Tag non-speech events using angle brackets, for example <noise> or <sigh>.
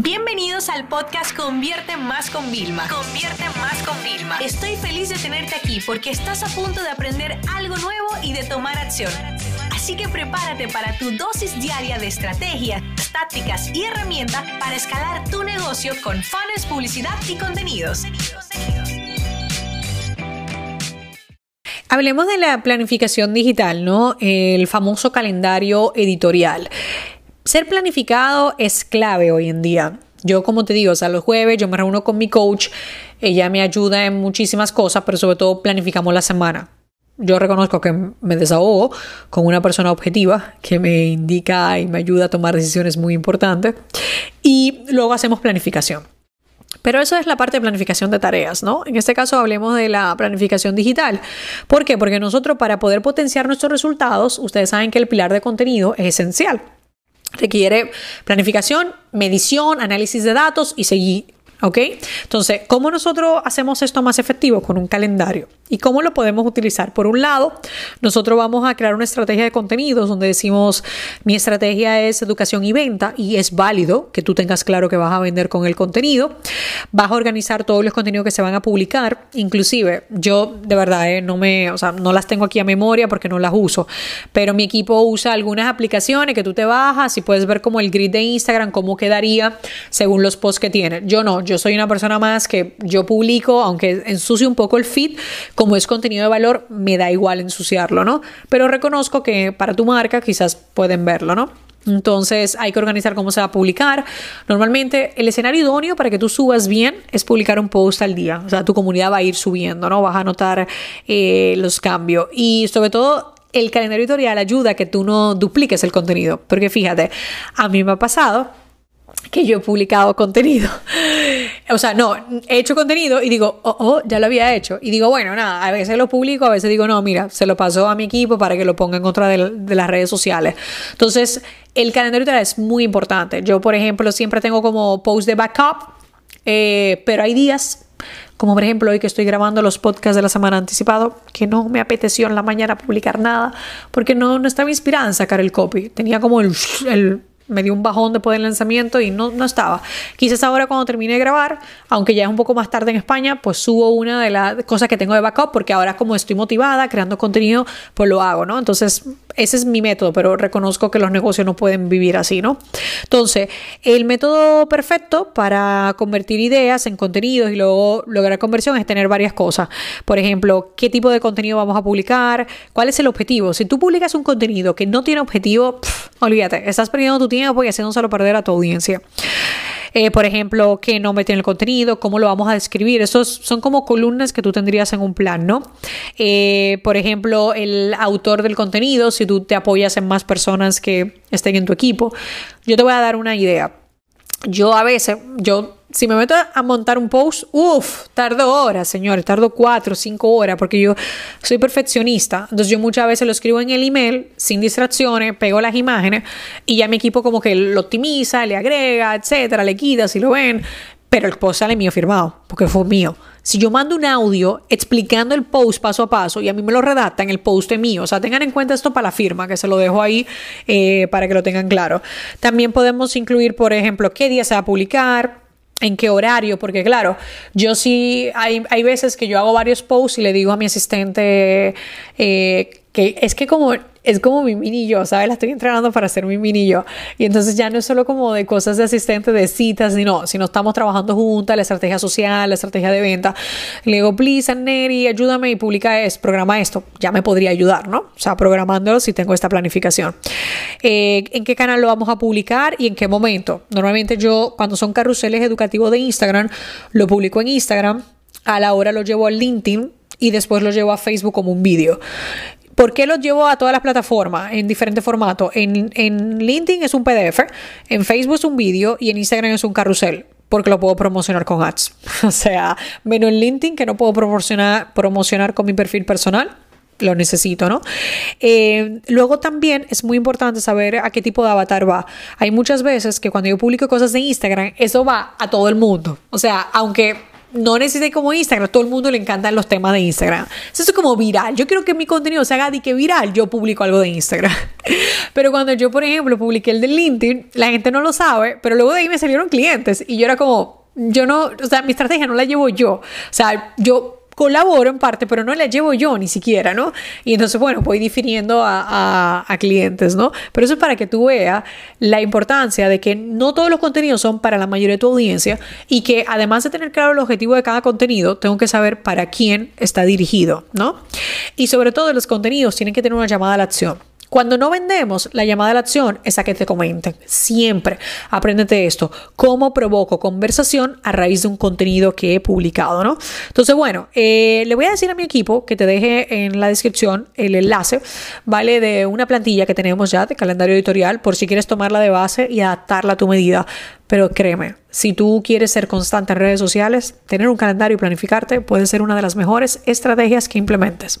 Bienvenidos al podcast Convierte Más con Vilma. Convierte Más con Vilma. Estoy feliz de tenerte aquí porque estás a punto de aprender algo nuevo y de tomar acción. Así que prepárate para tu dosis diaria de estrategias, tácticas y herramientas para escalar tu negocio con fans, publicidad y contenidos. Hablemos de la planificación digital, ¿no? El famoso calendario editorial. Ser planificado es clave hoy en día. Yo, como te digo, o sea, los jueves yo me reúno con mi coach, ella me ayuda en muchísimas cosas, pero sobre todo planificamos la semana. Yo reconozco que me desahogo con una persona objetiva que me indica y me ayuda a tomar decisiones muy importantes y luego hacemos planificación. Pero eso es la parte de planificación de tareas, ¿no? En este caso hablemos de la planificación digital. ¿Por qué? Porque nosotros para poder potenciar nuestros resultados, ustedes saben que el pilar de contenido es esencial. Requiere planificación, medición, análisis de datos y seguir ¿Ok? Entonces, ¿cómo nosotros hacemos esto más efectivo? Con un calendario. ¿Y cómo lo podemos utilizar? Por un lado, nosotros vamos a crear una estrategia de contenidos donde decimos, mi estrategia es educación y venta y es válido que tú tengas claro que vas a vender con el contenido. Vas a organizar todos los contenidos que se van a publicar. Inclusive, yo de verdad eh, no me, o sea, no las tengo aquí a memoria porque no las uso, pero mi equipo usa algunas aplicaciones que tú te bajas y puedes ver como el grid de Instagram, cómo quedaría según los posts que tiene. Yo no, yo soy una persona más que yo publico, aunque ensucie un poco el feed, como es contenido de valor, me da igual ensuciarlo, ¿no? Pero reconozco que para tu marca quizás pueden verlo, ¿no? Entonces hay que organizar cómo se va a publicar. Normalmente el escenario idóneo para que tú subas bien es publicar un post al día. O sea, tu comunidad va a ir subiendo, ¿no? Vas a notar eh, los cambios. Y sobre todo el calendario editorial ayuda a que tú no dupliques el contenido. Porque fíjate, a mí me ha pasado que yo he publicado contenido. O sea, no, he hecho contenido y digo, oh, oh, ya lo había hecho. Y digo, bueno, nada, a veces lo publico, a veces digo, no, mira, se lo pasó a mi equipo para que lo ponga en otra de, las redes sociales. Entonces, el calendario es muy importante. Yo, por ejemplo, siempre tengo como post de backup, eh, pero hay días como por ejemplo hoy que estoy grabando los podcasts de la semana anticipado, que no me apeteció en la mañana publicar nada, porque no, no estaba inspirada en sacar el copy. Tenía como el, el me dio un bajón después del lanzamiento y no, no estaba. Quizás ahora cuando termine de grabar, aunque ya es un poco más tarde en España, pues subo una de las cosas que tengo de backup porque ahora como estoy motivada creando contenido, pues lo hago, ¿no? Entonces, ese es mi método, pero reconozco que los negocios no pueden vivir así, ¿no? Entonces, el método perfecto para convertir ideas en contenidos y luego lograr conversión es tener varias cosas. Por ejemplo, qué tipo de contenido vamos a publicar, cuál es el objetivo. Si tú publicas un contenido que no tiene objetivo, olvídate, estás perdiendo tu tiempo y haciéndoselo perder a tu audiencia. Eh, por ejemplo, qué nombre tiene el contenido, cómo lo vamos a describir. Esos son como columnas que tú tendrías en un plan, ¿no? Eh, por ejemplo, el autor del contenido, si tú te apoyas en más personas que estén en tu equipo. Yo te voy a dar una idea. Yo a veces, yo si me meto a montar un post, uff, tardo horas, señores, tardo cuatro, cinco horas, porque yo soy perfeccionista. Entonces yo muchas veces lo escribo en el email, sin distracciones, pego las imágenes y ya mi equipo como que lo optimiza, le agrega, etcétera, le quita si lo ven, pero el post sale mío firmado, porque fue mío. Si yo mando un audio explicando el post paso a paso y a mí me lo redactan, el post es mío. O sea, tengan en cuenta esto para la firma, que se lo dejo ahí eh, para que lo tengan claro. También podemos incluir, por ejemplo, qué día se va a publicar, en qué horario, porque claro, yo sí, hay, hay veces que yo hago varios posts y le digo a mi asistente eh, que es que como es como mi mini yo, ¿sabes? La estoy entrenando para ser mi mini yo. Y entonces ya no es solo como de cosas de asistente, de citas, sino, sino estamos trabajando juntas, la estrategia social, la estrategia de venta. Le digo, please, Neri, ayúdame y publica esto, programa esto. Ya me podría ayudar, ¿no? O sea, programándolo si tengo esta planificación. Eh, ¿En qué canal lo vamos a publicar y en qué momento? Normalmente yo, cuando son carruseles educativos de Instagram, lo publico en Instagram. A la hora lo llevo al LinkedIn y después lo llevo a Facebook como un vídeo. ¿Por qué los llevo a todas las plataformas en diferentes formatos? En, en LinkedIn es un PDF, en Facebook es un vídeo y en Instagram es un carrusel porque lo puedo promocionar con ads. <laughs> O sea, menos en LinkedIn que no puedo promocionar, promocionar con mi perfil personal. Lo necesito, ¿no? Eh, luego también es muy importante saber a qué tipo de avatar va. Hay muchas veces que cuando yo publico cosas de Instagram, eso va a todo el mundo. O sea, aunque no necesite como Instagram, todo el mundo le encantan los temas de Instagram. Eso es como viral. Yo quiero que mi contenido se haga que viral, yo publico algo de Instagram. <laughs> Pero cuando yo, por ejemplo, publiqué el de LinkedIn, la gente no lo sabe, pero luego de ahí me salieron clientes y yo era como, yo no, o sea, mi estrategia no la llevo yo. O sea, yo colaboro en parte, pero no la llevo yo ni siquiera, ¿no? Y entonces, bueno, voy difiriendo a, a, clientes, ¿no? Pero eso es para que tú veas la importancia de que no todos los contenidos son para la mayoría de tu audiencia y que además de tener claro el objetivo de cada contenido, tengo que saber para quién está dirigido, ¿no? Y sobre todo los contenidos tienen que tener una llamada a la acción. Cuando no vendemos, la llamada a la acción es a que te comenten. Siempre apréndete esto. ¿Cómo provoco conversación a raíz de un contenido que he publicado? ¿no? Entonces, bueno, eh, le voy a decir a mi equipo que te deje en la descripción el enlace, ¿vale? De una plantilla que tenemos ya de calendario editorial por si quieres tomarla de base y adaptarla a tu medida. Pero créeme, si tú quieres ser constante en redes sociales, tener un calendario y planificarte puede ser una de las mejores estrategias que implementes.